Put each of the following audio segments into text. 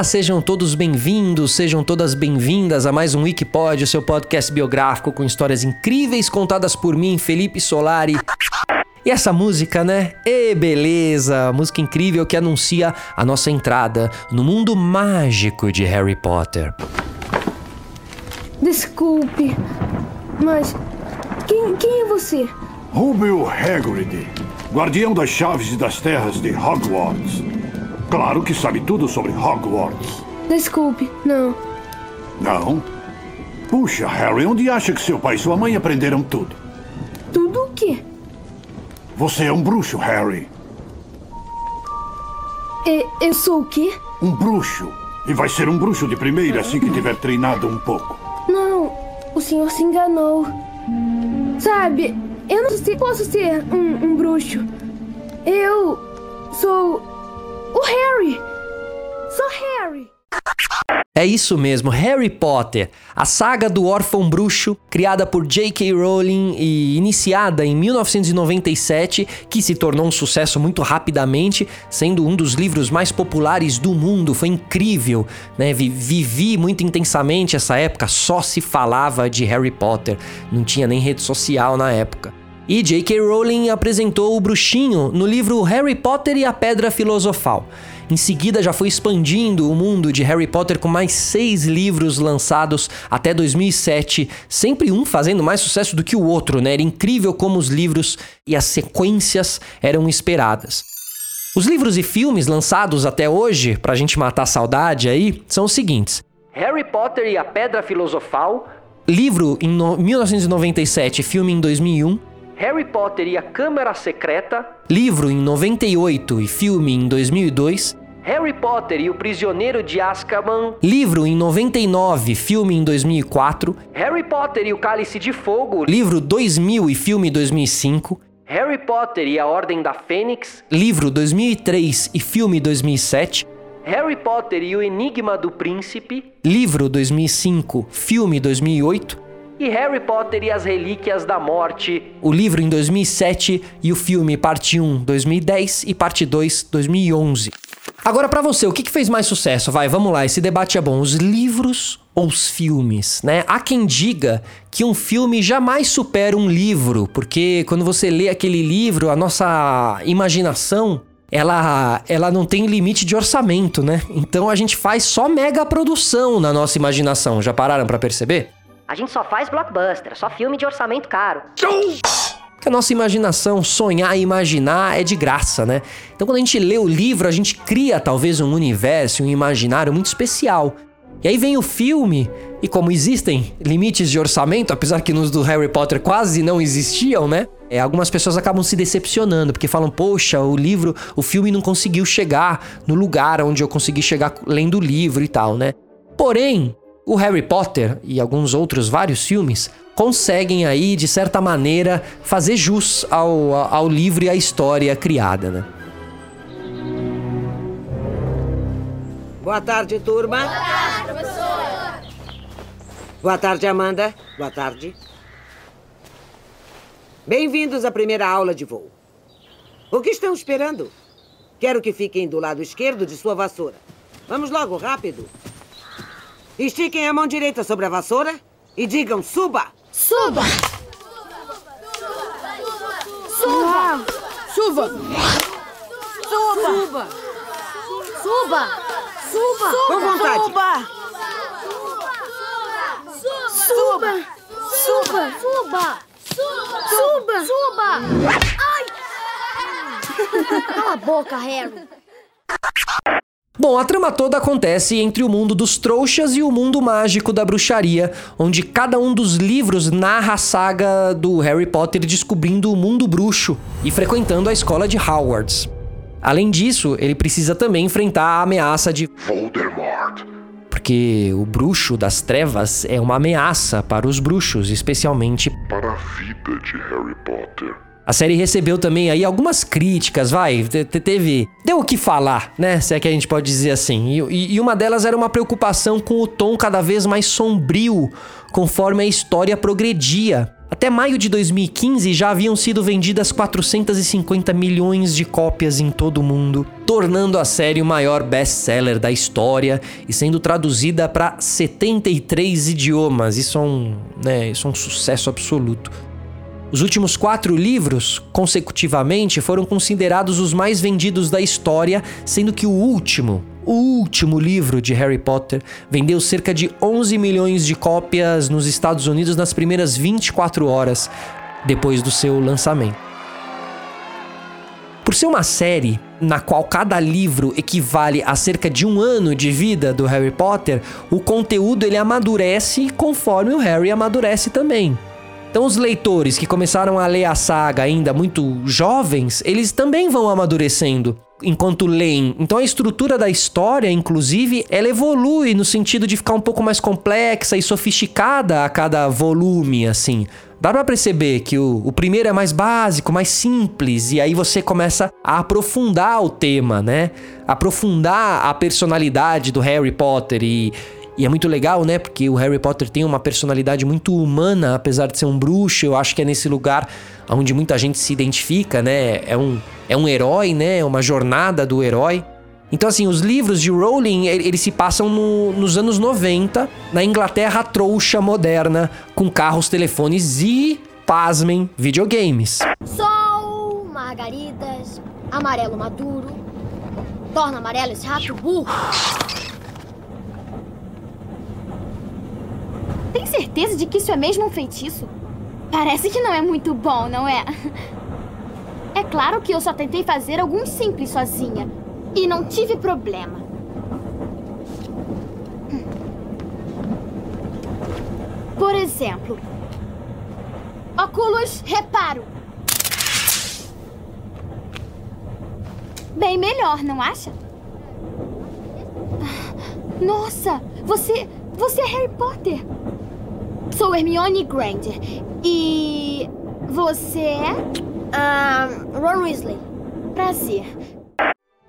Olá, sejam todos bem-vindos, sejam todas bem-vindas a mais um Wikipod, o seu podcast biográfico com histórias incríveis contadas por mim, Felipe Solari. E essa música, né? E beleza! Música incrível que anuncia a nossa entrada no mundo mágico de Harry Potter. Desculpe, mas quem, quem é você? Rubio Hagrid, guardião das chaves e das terras de Hogwarts. Claro que sabe tudo sobre Hogwarts. Desculpe, não. Não? Puxa, Harry, onde acha que seu pai e sua mãe aprenderam tudo? Tudo o quê? Você é um bruxo, Harry. E, eu sou o quê? Um bruxo. E vai ser um bruxo de primeira assim que tiver treinado um pouco. Não, o senhor se enganou. Sabe, eu não sei, posso ser um, um bruxo. Eu sou o Harry. Sou Harry. É isso mesmo, Harry Potter, a saga do órfão bruxo, criada por J.K. Rowling e iniciada em 1997, que se tornou um sucesso muito rapidamente, sendo um dos livros mais populares do mundo. Foi incrível, né? Vivi muito intensamente essa época, só se falava de Harry Potter, não tinha nem rede social na época. E J.K. Rowling apresentou o bruxinho no livro Harry Potter e a Pedra Filosofal. Em seguida, já foi expandindo o mundo de Harry Potter com mais seis livros lançados até 2007, sempre um fazendo mais sucesso do que o outro, né? Era incrível como os livros e as sequências eram esperadas. Os livros e filmes lançados até hoje, pra gente matar a saudade aí, são os seguintes: Harry Potter e a Pedra Filosofal, livro em 1997, filme em 2001. Harry Potter e a Câmara Secreta, livro em 98 e filme em 2002. Harry Potter e o Prisioneiro de Azkaban, livro em 99, filme em 2004. Harry Potter e o Cálice de Fogo, livro 2000 e filme 2005. Harry Potter e a Ordem da Fênix, livro 2003 e filme 2007. Harry Potter e o Enigma do Príncipe, livro 2005, filme 2008 e Harry Potter e as Relíquias da Morte, o livro em 2007 e o filme parte 1 2010 e parte 2 2011. Agora para você, o que, que fez mais sucesso? Vai, vamos lá, esse debate é bom. Os livros ou os filmes, né? Há quem diga que um filme jamais supera um livro, porque quando você lê aquele livro, a nossa imaginação ela, ela não tem limite de orçamento, né? Então a gente faz só mega produção na nossa imaginação. Já pararam para perceber? A gente só faz blockbuster, só filme de orçamento caro. Que a nossa imaginação, sonhar e imaginar é de graça, né? Então quando a gente lê o livro, a gente cria talvez um universo, um imaginário muito especial. E aí vem o filme, e como existem limites de orçamento, apesar que nos do Harry Potter quase não existiam, né? É, algumas pessoas acabam se decepcionando, porque falam, poxa, o livro, o filme não conseguiu chegar no lugar onde eu consegui chegar lendo o livro e tal, né? Porém, o Harry Potter e alguns outros vários filmes conseguem aí, de certa maneira, fazer jus ao, ao livro e à história criada, né? Boa tarde, turma. Boa tarde, professora. Boa tarde, Amanda. Boa tarde. Bem-vindos à primeira aula de voo. O que estão esperando? Quero que fiquem do lado esquerdo de sua vassoura. Vamos logo, rápido. Estiquem a mão direita sobre a vassoura e digam suba. Suba! Suba! Chuva! Suba! Suba! Suba! Com vontade. Suba! Suba! Suba! Suba! Suba! Suba! Ai! Cala a boca, Harry! Bom, a trama toda acontece entre o mundo dos trouxas e o mundo mágico da bruxaria, onde cada um dos livros narra a saga do Harry Potter descobrindo o mundo bruxo e frequentando a escola de Hogwarts. Além disso, ele precisa também enfrentar a ameaça de Voldemort. Porque o bruxo das trevas é uma ameaça para os bruxos, especialmente Para a vida de Harry Potter. A série recebeu também aí algumas críticas, vai, te- te- teve, deu o que falar, né, se é que a gente pode dizer assim. E, e- e uma delas era uma preocupação com o tom cada vez mais sombrio, conforme a história progredia. Até maio de 2015 já haviam sido vendidas 450 milhões de cópias em todo o mundo, tornando a série o maior best-seller da história e sendo traduzida para 73 idiomas. Isso é um, né, isso é um sucesso absoluto. Os últimos quatro livros, consecutivamente, foram considerados os mais vendidos da história, sendo que o último, o último livro de Harry Potter, vendeu cerca de 11 milhões de cópias nos Estados Unidos nas primeiras 24 horas depois do seu lançamento. Por ser uma série na qual cada livro equivale a cerca de um ano de vida do Harry Potter, o conteúdo ele amadurece conforme o Harry amadurece também. Então os leitores que começaram a ler a saga ainda muito jovens, eles também vão amadurecendo enquanto leem. Então a estrutura da história, inclusive, ela evolui no sentido de ficar um pouco mais complexa e sofisticada a cada volume, assim. Dá pra perceber que o, o primeiro é mais básico, mais simples, e aí você começa a aprofundar o tema, né? Aprofundar a personalidade do Harry Potter e e é muito legal, né? Porque o Harry Potter tem uma personalidade muito humana, apesar de ser um bruxo. Eu acho que é nesse lugar onde muita gente se identifica, né? É um, é um herói, né? É uma jornada do herói. Então, assim, os livros de Rowling, ele- eles se passam no- nos anos 90, na Inglaterra trouxa moderna, com carros, telefones e, pasmem, videogames. Sol, margaridas, amarelo maduro. Torna amarelo esse rato burro. Tem certeza de que isso é mesmo um feitiço? Parece que não é muito bom, não é? É claro que eu só tentei fazer alguns simples sozinha. E não tive problema. Por exemplo, óculos reparo. Bem melhor, não acha? Nossa, você. Você é Harry Potter. Sou Hermione Granger. E. Você é? Ah, Ron Weasley. Prazer.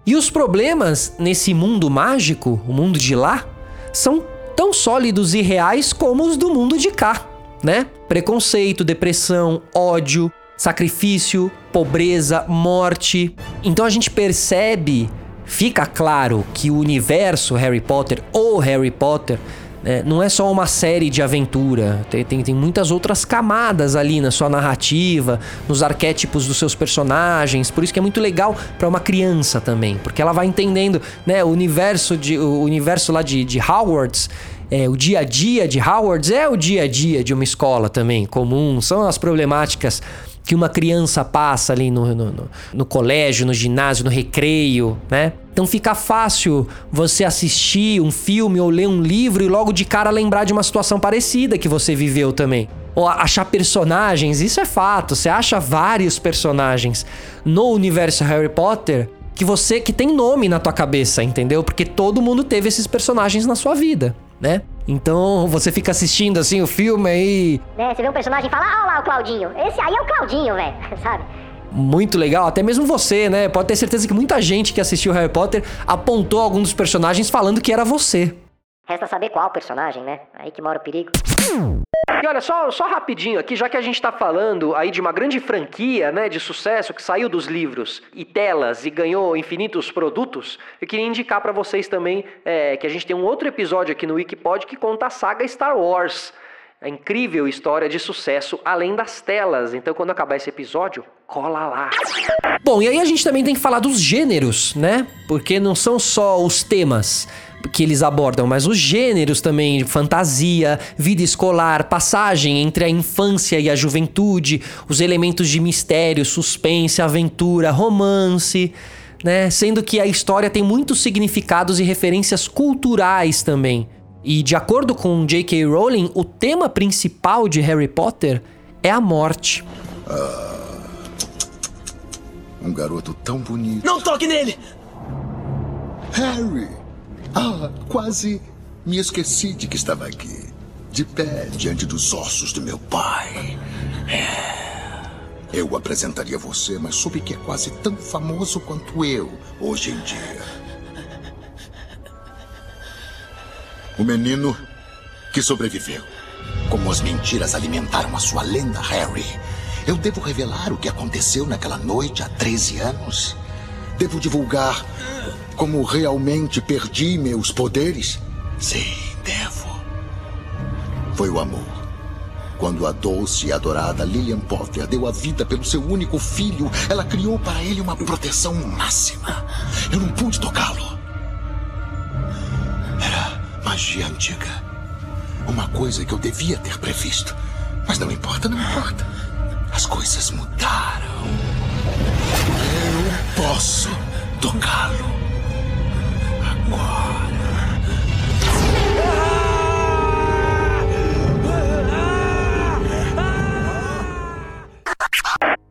E os problemas nesse mundo mágico, o mundo de lá, são tão sólidos e reais como os do mundo de cá, né? Preconceito, depressão, ódio, sacrifício, pobreza, morte. Então a gente percebe, fica claro que o universo Harry Potter ou Harry Potter né, não é só uma série de aventura, tem, tem, tem muitas outras camadas ali na sua narrativa, nos arquétipos dos seus personagens, por isso que é muito legal para uma criança também, porque ela vai entendendo, né, o universo de o universo lá de, de Hogwarts, é, o dia a dia de Hogwarts é o dia a dia de uma escola também comum, são as problemáticas que uma criança passa ali no, no, no, no colégio, no ginásio, no recreio, né? Então fica fácil você assistir um filme ou ler um livro e logo de cara lembrar de uma situação parecida que você viveu também. Ou achar personagens, isso é fato. Você acha vários personagens no universo Harry Potter que você que tem nome na tua cabeça, entendeu? Porque todo mundo teve esses personagens na sua vida, né? Então você fica assistindo assim o filme aí, Né, você vê um personagem e fala, ah lá o Claudinho. Esse aí é o Claudinho, velho, sabe? muito legal, até mesmo você, né? Pode ter certeza que muita gente que assistiu Harry Potter apontou algum dos personagens falando que era você. Resta saber qual personagem, né? Aí que mora o perigo. E olha, só, só rapidinho aqui, já que a gente tá falando aí de uma grande franquia, né, de sucesso que saiu dos livros e telas e ganhou infinitos produtos, eu queria indicar pra vocês também é, que a gente tem um outro episódio aqui no Wikipod que conta a saga Star Wars. A incrível história de sucesso além das telas. Então, quando acabar esse episódio, cola lá. Bom, e aí a gente também tem que falar dos gêneros, né? Porque não são só os temas que eles abordam, mas os gêneros também, fantasia, vida escolar, passagem entre a infância e a juventude, os elementos de mistério, suspense, aventura, romance, né? Sendo que a história tem muitos significados e referências culturais também. E de acordo com J.K. Rowling, o tema principal de Harry Potter é a morte. Um garoto tão bonito. Não toque nele! Harry! Ah, quase me esqueci de que estava aqui. De pé diante dos ossos do meu pai. É. Eu apresentaria você, mas soube que é quase tão famoso quanto eu hoje em dia. O menino que sobreviveu. Como as mentiras alimentaram a sua lenda, Harry. Eu devo revelar o que aconteceu naquela noite há 13 anos? Devo divulgar como realmente perdi meus poderes? Sim, devo. Foi o amor. Quando a doce e adorada Lillian Potter deu a vida pelo seu único filho, ela criou para ele uma proteção máxima. Eu não pude tocá-lo. Magia antiga. Uma coisa que eu devia ter previsto. Mas não importa, não importa. As coisas mudaram. Eu posso tocá-lo. Agora.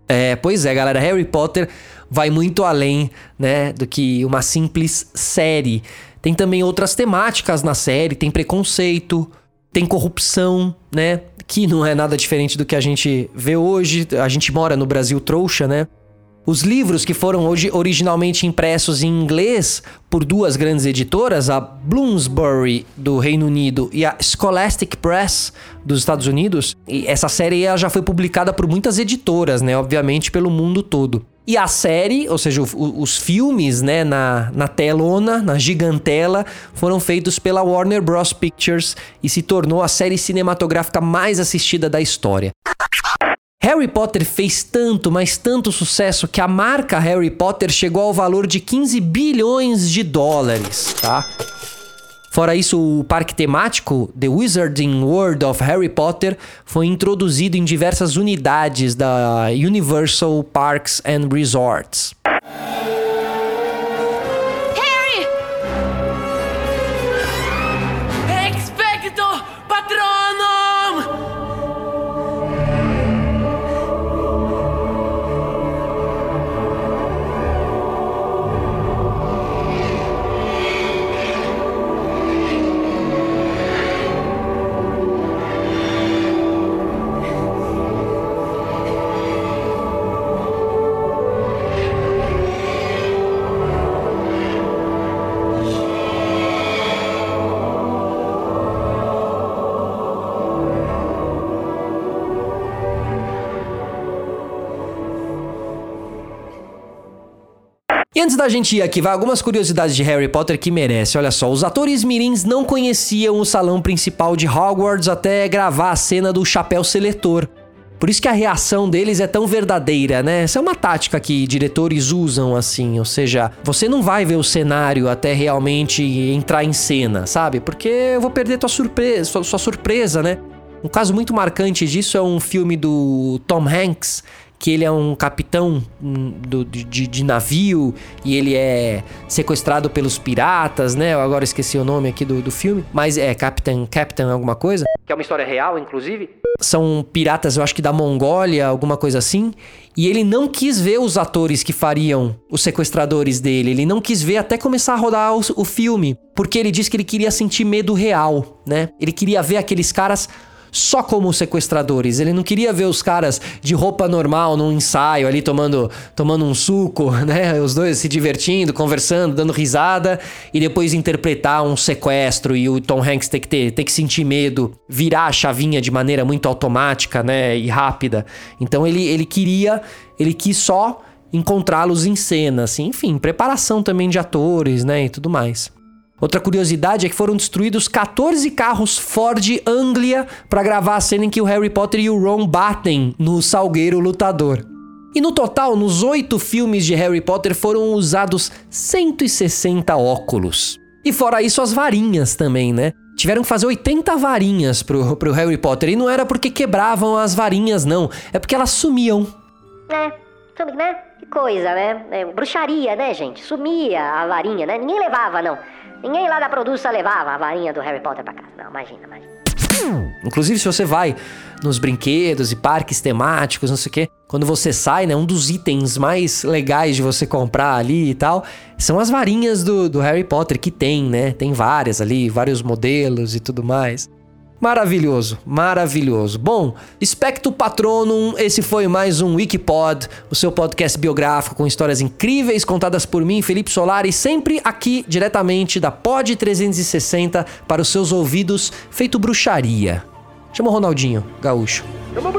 É, pois é, galera. Harry Potter vai muito além, né, do que uma simples série. Tem também outras temáticas na série, tem preconceito, tem corrupção, né, que não é nada diferente do que a gente vê hoje. A gente mora no Brasil trouxa, né? Os livros que foram hoje originalmente impressos em inglês por duas grandes editoras, a Bloomsbury do Reino Unido e a Scholastic Press dos Estados Unidos, e essa série já foi publicada por muitas editoras, né, obviamente pelo mundo todo. E a série, ou seja, o, os filmes, né, na, na telona, na gigantela, foram feitos pela Warner Bros. Pictures e se tornou a série cinematográfica mais assistida da história. Harry Potter fez tanto, mas tanto sucesso que a marca Harry Potter chegou ao valor de 15 bilhões de dólares, tá? Fora isso, o parque temático The Wizarding World of Harry Potter foi introduzido em diversas unidades da Universal Parks and Resorts. E antes da gente ir aqui, vai algumas curiosidades de Harry Potter que merece. Olha só, os atores mirins não conheciam o salão principal de Hogwarts até gravar a cena do chapéu seletor. Por isso que a reação deles é tão verdadeira, né? Essa é uma tática que diretores usam assim, ou seja, você não vai ver o cenário até realmente entrar em cena, sabe? Porque eu vou perder tua surpresa, sua, sua surpresa, né? Um caso muito marcante disso é um filme do Tom Hanks, que ele é um capitão hum, do- de, de- de navio e ele é sequestrado pelos piratas, né? Eu agora esqueci o nome aqui do, do filme, mas é Captain, Captain alguma coisa. Que é uma história real, inclusive. São piratas, eu acho que da Mongólia, alguma coisa assim. E ele não quis ver os atores que fariam os sequestradores dele. Ele não quis ver até começar a rodar o, o filme. Porque ele disse que ele queria sentir medo real, né? Ele queria ver aqueles caras só como sequestradores. Ele não queria ver os caras de roupa normal num ensaio ali tomando, tomando um suco, né? Os dois se divertindo, conversando, dando risada e depois interpretar um sequestro e o Tom Hanks ter que ter, ter que sentir medo, virar a chavinha de maneira muito automática, né, e rápida. Então ele ele queria, ele quis só encontrá-los em cena, assim, enfim, preparação também de atores, né, e tudo mais. Outra curiosidade é que foram destruídos 14 carros Ford Anglia para gravar a cena em que o Harry Potter e o Ron batem no Salgueiro Lutador. E no total, nos oito filmes de Harry Potter foram usados 160 óculos. E fora isso, as varinhas também, né? Tiveram que fazer 80 varinhas pro, pro Harry Potter. E não era porque quebravam as varinhas, não. É porque elas sumiam. É, sabe, né? Que coisa, né? É, bruxaria, né, gente? Sumia a varinha, né? Ninguém levava, não. Ninguém lá da produção levava a varinha do Harry Potter pra casa. Não, imagina, imagina. Inclusive, se você vai nos brinquedos e parques temáticos, não sei o quê, quando você sai, né, um dos itens mais legais de você comprar ali e tal, são as varinhas do, do Harry Potter, que tem, né? Tem várias ali, vários modelos e tudo mais. Maravilhoso, maravilhoso. Bom, Specto Patronum, esse foi mais um Wikipod, o seu podcast biográfico com histórias incríveis contadas por mim, Felipe Solari, sempre aqui diretamente da Pod 360 para os seus ouvidos, feito bruxaria. Chama o Ronaldinho, gaúcho. Uma